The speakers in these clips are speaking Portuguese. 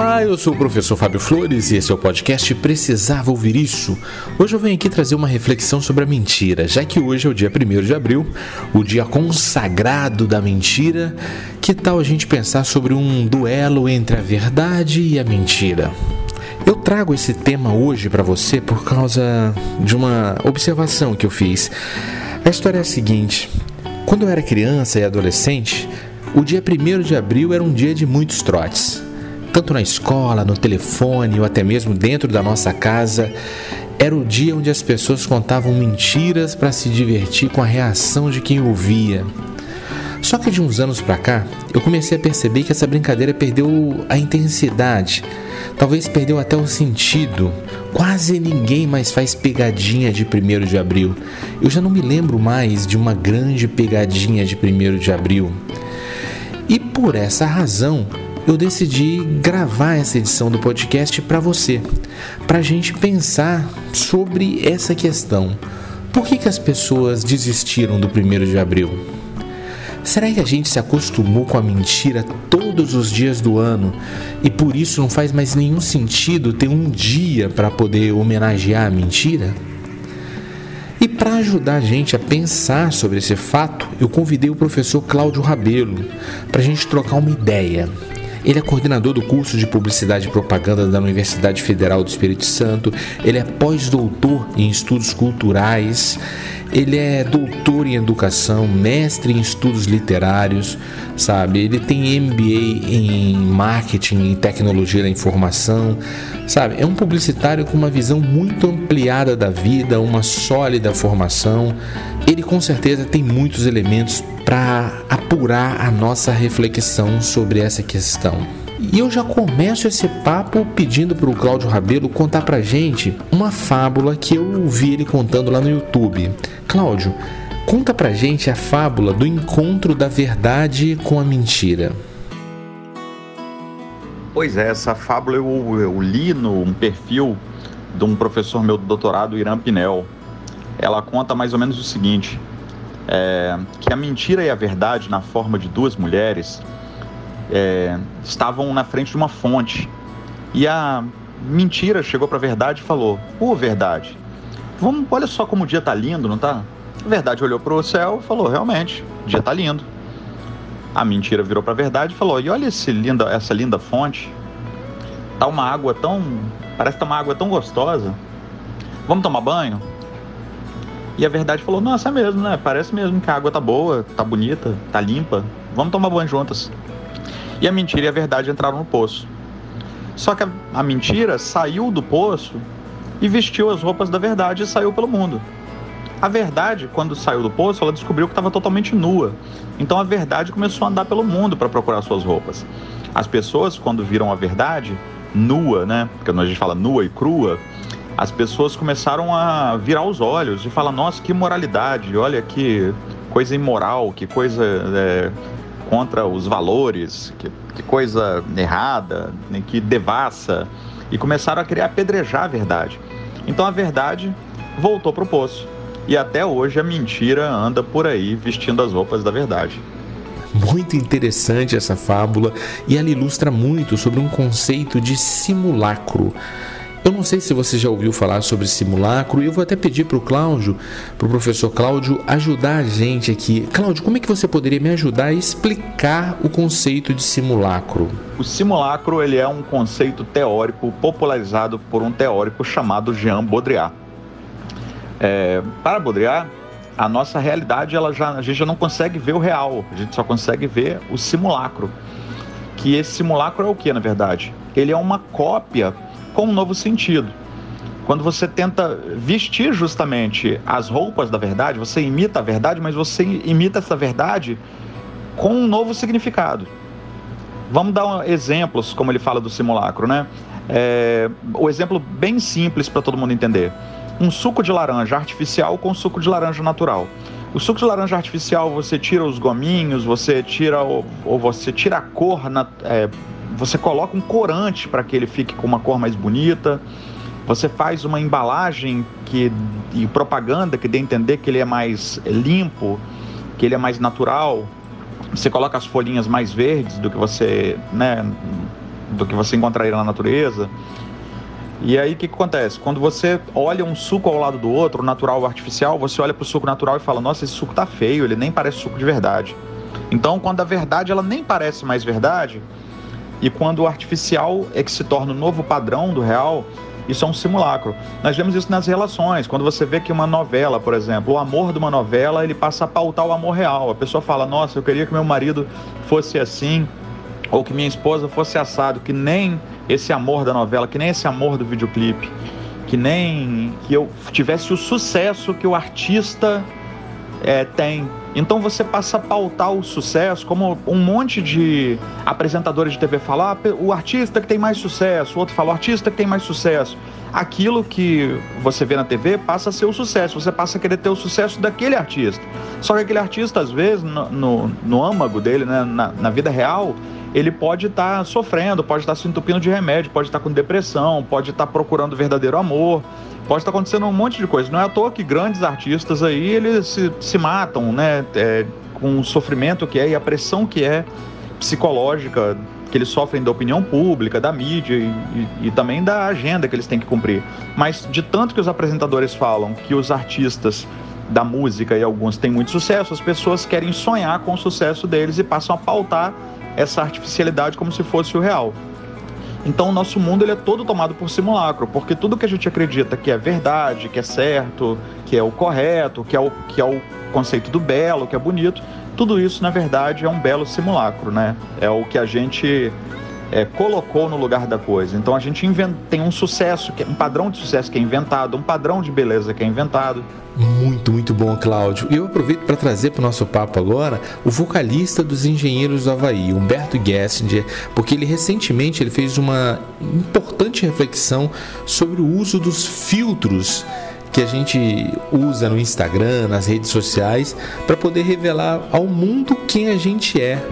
Olá, eu sou o professor Fábio Flores e esse é o podcast Precisava Ouvir Isso. Hoje eu venho aqui trazer uma reflexão sobre a mentira, já que hoje é o dia 1 de abril, o dia consagrado da mentira. Que tal a gente pensar sobre um duelo entre a verdade e a mentira? Eu trago esse tema hoje para você por causa de uma observação que eu fiz. A história é a seguinte: quando eu era criança e adolescente, o dia 1 de abril era um dia de muitos trotes tanto na escola, no telefone ou até mesmo dentro da nossa casa, era o dia onde as pessoas contavam mentiras para se divertir com a reação de quem ouvia. Só que de uns anos para cá, eu comecei a perceber que essa brincadeira perdeu a intensidade, talvez perdeu até o sentido. Quase ninguém mais faz pegadinha de 1 de abril. Eu já não me lembro mais de uma grande pegadinha de 1 de abril. E por essa razão, eu decidi gravar essa edição do podcast para você, para a gente pensar sobre essa questão. Por que, que as pessoas desistiram do 1 de abril? Será que a gente se acostumou com a mentira todos os dias do ano e por isso não faz mais nenhum sentido ter um dia para poder homenagear a mentira? E para ajudar a gente a pensar sobre esse fato, eu convidei o professor Cláudio Rabelo para a gente trocar uma ideia. Ele é coordenador do curso de Publicidade e Propaganda da Universidade Federal do Espírito Santo. Ele é pós-doutor em estudos culturais. Ele é doutor em educação, mestre em estudos literários, sabe? Ele tem MBA em marketing e tecnologia da informação, sabe? É um publicitário com uma visão muito ampliada da vida, uma sólida formação. Ele com certeza tem muitos elementos para apurar a nossa reflexão sobre essa questão. E eu já começo esse papo pedindo para o Cláudio Rabelo contar para gente uma fábula que eu vi ele contando lá no YouTube. Cláudio, conta para gente a fábula do encontro da verdade com a mentira. Pois é, essa fábula eu, eu li no perfil de um professor meu do doutorado, Irã Pinel. Ela conta mais ou menos o seguinte: é, que a mentira e a verdade, na forma de duas mulheres, é, estavam na frente de uma fonte. E a mentira chegou para a verdade e falou: Ô, verdade, vamos, olha só como o dia tá lindo, não tá? A verdade olhou para o céu e falou: Realmente, o dia tá lindo. A mentira virou para a verdade e falou: E olha esse linda, essa linda fonte. Tá uma água tão. Parece que tá uma água tão gostosa. Vamos tomar banho? E a verdade falou: Nossa, é mesmo, né? Parece mesmo que a água tá boa, tá bonita, tá limpa. Vamos tomar banho juntas. E a mentira e a verdade entraram no poço. Só que a, a mentira saiu do poço e vestiu as roupas da verdade e saiu pelo mundo. A verdade, quando saiu do poço, ela descobriu que estava totalmente nua. Então a verdade começou a andar pelo mundo para procurar suas roupas. As pessoas, quando viram a verdade nua, né? Porque a gente fala nua e crua, as pessoas começaram a virar os olhos e falar: nossa, que moralidade, olha que coisa imoral, que coisa é, contra os valores, que, que coisa errada, que devassa. E começaram a querer apedrejar a verdade. Então a verdade voltou para o poço. E até hoje a mentira anda por aí vestindo as roupas da verdade. Muito interessante essa fábula e ela ilustra muito sobre um conceito de simulacro. Eu não sei se você já ouviu falar sobre simulacro e eu vou até pedir para o Cláudio, para o professor Cláudio, ajudar a gente aqui. Cláudio, como é que você poderia me ajudar a explicar o conceito de simulacro? O simulacro ele é um conceito teórico popularizado por um teórico chamado Jean Baudrillard. É, para Baudrillard, a nossa realidade ela já, a gente já não consegue ver o real, a gente só consegue ver o simulacro. Que esse simulacro é o que, na verdade? Ele é uma cópia com um novo sentido. Quando você tenta vestir justamente as roupas da verdade, você imita a verdade, mas você imita essa verdade com um novo significado. Vamos dar exemplos, como ele fala do simulacro, né? É, o exemplo bem simples para todo mundo entender: um suco de laranja artificial com suco de laranja natural. O suco de laranja artificial você tira os gominhos, você tira ou você tira a cor na, é, você coloca um corante para que ele fique com uma cor mais bonita. Você faz uma embalagem que, e propaganda que dê a entender que ele é mais limpo, que ele é mais natural. Você coloca as folhinhas mais verdes do que você, né, do que você encontraria na natureza. E aí o que, que, acontece? Quando você olha um suco ao lado do outro, natural ou artificial, você olha para o suco natural e fala: Nossa, esse suco tá feio, ele nem parece suco de verdade. Então, quando a verdade ela nem parece mais verdade, e quando o artificial é que se torna o novo padrão do real, isso é um simulacro. Nós vemos isso nas relações. Quando você vê que uma novela, por exemplo, o amor de uma novela, ele passa a pautar o amor real. A pessoa fala: Nossa, eu queria que meu marido fosse assim, ou que minha esposa fosse assado, que nem esse amor da novela, que nem esse amor do videoclipe, que nem que eu tivesse o sucesso que o artista é, tem. Então você passa a pautar o sucesso, como um monte de apresentadores de TV falar, ah, o artista que tem mais sucesso, o outro fala, o artista que tem mais sucesso. Aquilo que você vê na TV passa a ser o sucesso, você passa a querer ter o sucesso daquele artista. Só que aquele artista, às vezes, no, no, no âmago dele, né, na, na vida real, ele pode estar tá sofrendo, pode estar tá se entupindo de remédio, pode estar tá com depressão, pode estar tá procurando verdadeiro amor, pode estar acontecendo um monte de coisa. Não é à toa que grandes artistas aí, eles se, se matam, né? É, com o sofrimento que é e a pressão que é psicológica que eles sofrem da opinião pública, da mídia e, e, e, também da agenda que eles têm que cumprir. Mas de tanto que os apresentadores falam que os artistas da música e alguns têm muito sucesso, as pessoas querem sonhar com o sucesso deles e passam a pautar essa artificialidade como se fosse o real. Então o nosso mundo ele é todo tomado por simulacro, porque tudo que a gente acredita que é verdade, que é certo, que é o correto, que é o, que é o conceito do belo, que é bonito, tudo isso na verdade é um belo simulacro, né? É o que a gente é, colocou no lugar da coisa. Então a gente inventa, tem um sucesso, é um padrão de sucesso que é inventado, um padrão de beleza que é inventado. Muito, muito bom, Cláudio. E eu aproveito para trazer para o nosso papo agora o vocalista dos Engenheiros do Havaí, Humberto Gessinger, porque ele recentemente ele fez uma importante reflexão sobre o uso dos filtros que a gente usa no Instagram, nas redes sociais, para poder revelar ao mundo quem a gente é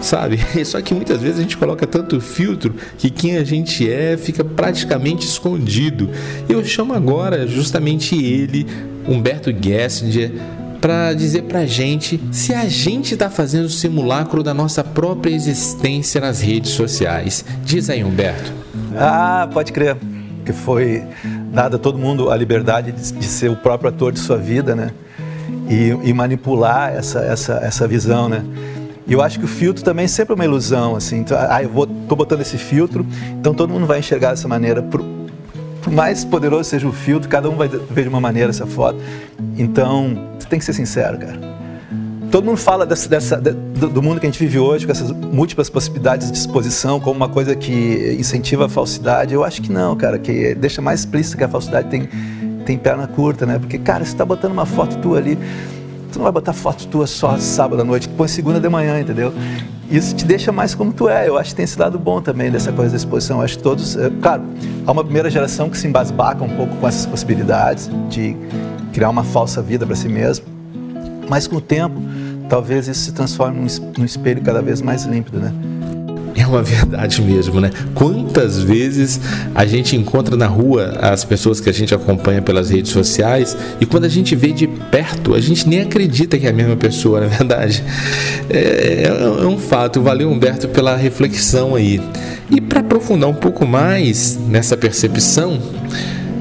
sabe? Só que muitas vezes a gente coloca tanto filtro que quem a gente é fica praticamente escondido. Eu chamo agora justamente ele, Humberto Gessinger, para dizer pra gente se a gente está fazendo simulacro da nossa própria existência nas redes sociais. Diz aí, Humberto. Ah, pode crer. Que foi dada a todo mundo a liberdade de, de, ser o próprio ator de sua vida, né? E, e manipular essa, essa, essa visão, né? E eu acho que o filtro também é sempre uma ilusão, assim. Então, ah, eu vou, tô botando esse filtro, então todo mundo vai enxergar dessa maneira. Por, por mais poderoso seja o filtro, cada um vai ver de uma maneira essa foto. Então, você tem que ser sincero, cara. Todo mundo fala dessa, dessa, do mundo que a gente vive hoje, com essas múltiplas possibilidades de exposição, como uma coisa que incentiva a falsidade. Eu acho que não, cara, que deixa mais explícito que a falsidade tem, tem perna curta, né? Porque, cara, você está botando uma foto tua ali Tu não vai botar foto tua só sábado à noite, tu põe segunda de manhã, entendeu? Isso te deixa mais como tu é. Eu acho que tem esse lado bom também dessa coisa da exposição. Eu acho que todos. É, claro, há uma primeira geração que se embasbaca um pouco com essas possibilidades de criar uma falsa vida para si mesmo. Mas com o tempo, talvez isso se transforme num espelho cada vez mais límpido, né? É uma verdade mesmo, né? Quantas vezes a gente encontra na rua as pessoas que a gente acompanha pelas redes sociais e quando a gente vê de perto, a gente nem acredita que é a mesma pessoa, na é verdade. É, é um fato. Valeu, Humberto, pela reflexão aí. E para aprofundar um pouco mais nessa percepção,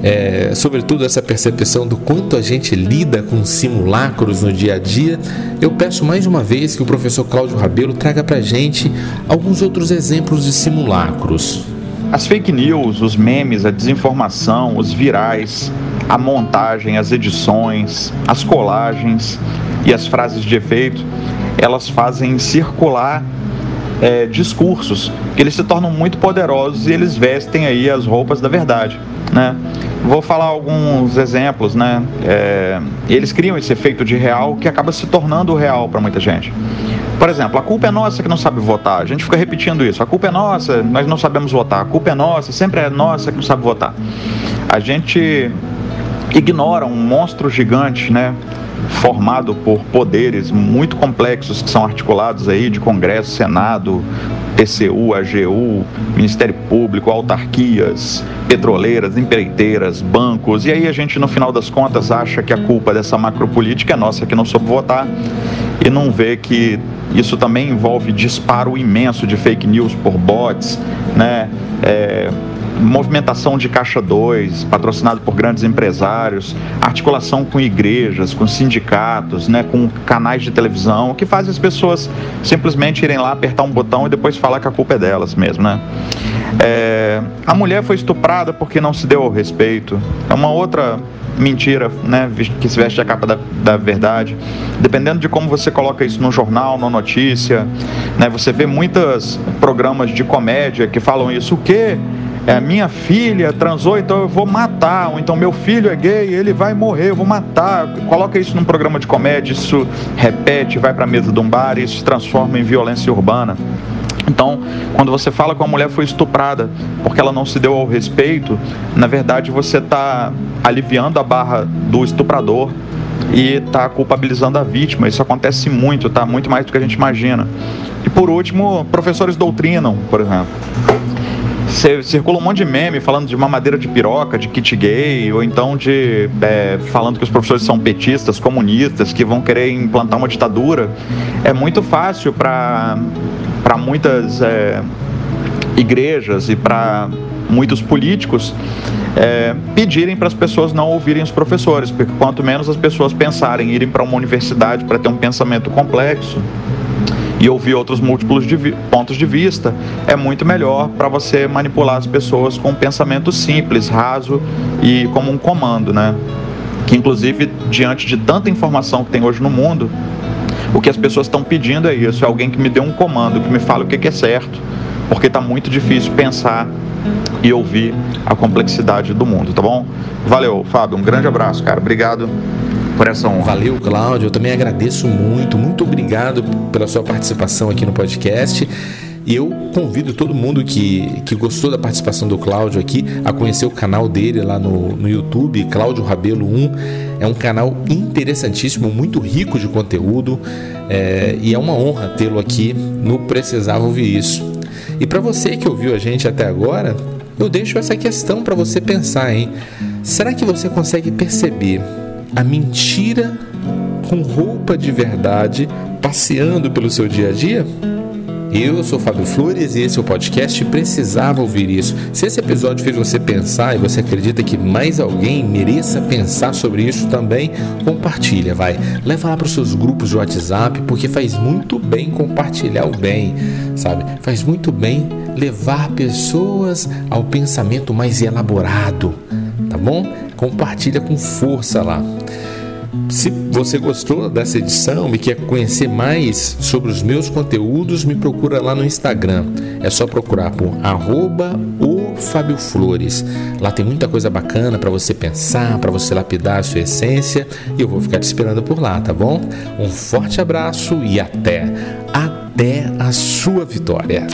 é, sobretudo essa percepção do quanto a gente lida com simulacros no dia a dia, eu peço mais uma vez que o professor Cláudio Rabelo traga para a gente alguns outros exemplos de simulacros. As fake news, os memes, a desinformação, os virais, a montagem, as edições, as colagens e as frases de efeito, elas fazem circular é, discursos que eles se tornam muito poderosos e eles vestem aí as roupas da verdade, né? Vou falar alguns exemplos, né? É, eles criam esse efeito de real que acaba se tornando real para muita gente. Por exemplo, a culpa é nossa que não sabe votar. A gente fica repetindo isso. A culpa é nossa, nós não sabemos votar. A culpa é nossa, sempre é nossa que não sabe votar. A gente ignora um monstro gigante, né? Formado por poderes muito complexos que são articulados aí de Congresso, Senado, TCU, AGU, Ministério Público, autarquias, petroleiras, empreiteiras, bancos. E aí a gente, no final das contas, acha que a culpa dessa macropolítica é nossa, que não soube votar. e não vê que isso também envolve disparo imenso de fake news por bots, né? É, movimentação de caixa 2, patrocinado por grandes empresários, articulação com igrejas, com sindicatos, né, com canais de televisão, que faz as pessoas simplesmente irem lá apertar um botão e depois falar que a culpa é delas mesmo, né? É, a mulher foi estuprada porque não se deu ao respeito. É uma outra mentira, né, que se veste a capa da, da verdade. Dependendo de como você coloca isso no jornal, na notícia, né, você vê muitos programas de comédia que falam isso. O quê? É, minha filha transou, então eu vou matar, ou então meu filho é gay, ele vai morrer, eu vou matar. Coloca isso num programa de comédia, isso repete, vai para a mesa de um bar, isso se transforma em violência urbana. Então, quando você fala que uma mulher foi estuprada porque ela não se deu ao respeito, na verdade você está aliviando a barra do estuprador e está culpabilizando a vítima. Isso acontece muito, tá? Muito mais do que a gente imagina. E por último, professores doutrinam, por exemplo circula um monte de meme falando de mamadeira de piroca, de kit gay, ou então de é, falando que os professores são petistas, comunistas, que vão querer implantar uma ditadura. É muito fácil para muitas é, igrejas e para muitos políticos é, pedirem para as pessoas não ouvirem os professores, porque quanto menos as pessoas pensarem em irem para uma universidade para ter um pensamento complexo, e ouvir outros múltiplos de pontos de vista, é muito melhor para você manipular as pessoas com um pensamento simples, raso e como um comando, né? Que inclusive diante de tanta informação que tem hoje no mundo, o que as pessoas estão pedindo é isso, é alguém que me dê um comando, que me fale o que é certo, porque está muito difícil pensar e ouvir a complexidade do mundo, tá bom? Valeu, Fábio, um grande abraço, cara. Obrigado por essa honra. Valeu, Cláudio. Eu também agradeço muito. Muito obrigado pela sua participação aqui no podcast. E eu convido todo mundo que, que gostou da participação do Cláudio aqui a conhecer o canal dele lá no, no YouTube, Cláudio Rabelo 1. É um canal interessantíssimo, muito rico de conteúdo é, e é uma honra tê-lo aqui no Precisava Ouvir Isso. E para você que ouviu a gente até agora, eu deixo essa questão para você pensar, hein? Será que você consegue perceber a mentira com roupa de verdade passeando pelo seu dia a dia? Eu sou Fábio Flores e esse é o podcast Precisava Ouvir Isso. Se esse episódio fez você pensar e você acredita que mais alguém mereça pensar sobre isso também, compartilha, vai. Leva lá para os seus grupos de WhatsApp, porque faz muito bem compartilhar o bem, sabe? Faz muito bem levar pessoas ao pensamento mais elaborado, tá bom? Compartilha com força lá. Se você gostou dessa edição e quer conhecer mais sobre os meus conteúdos, me procura lá no Instagram. É só procurar por arroba o Fábio Flores. Lá tem muita coisa bacana para você pensar, para você lapidar a sua essência e eu vou ficar te esperando por lá, tá bom? Um forte abraço e até, até a sua vitória.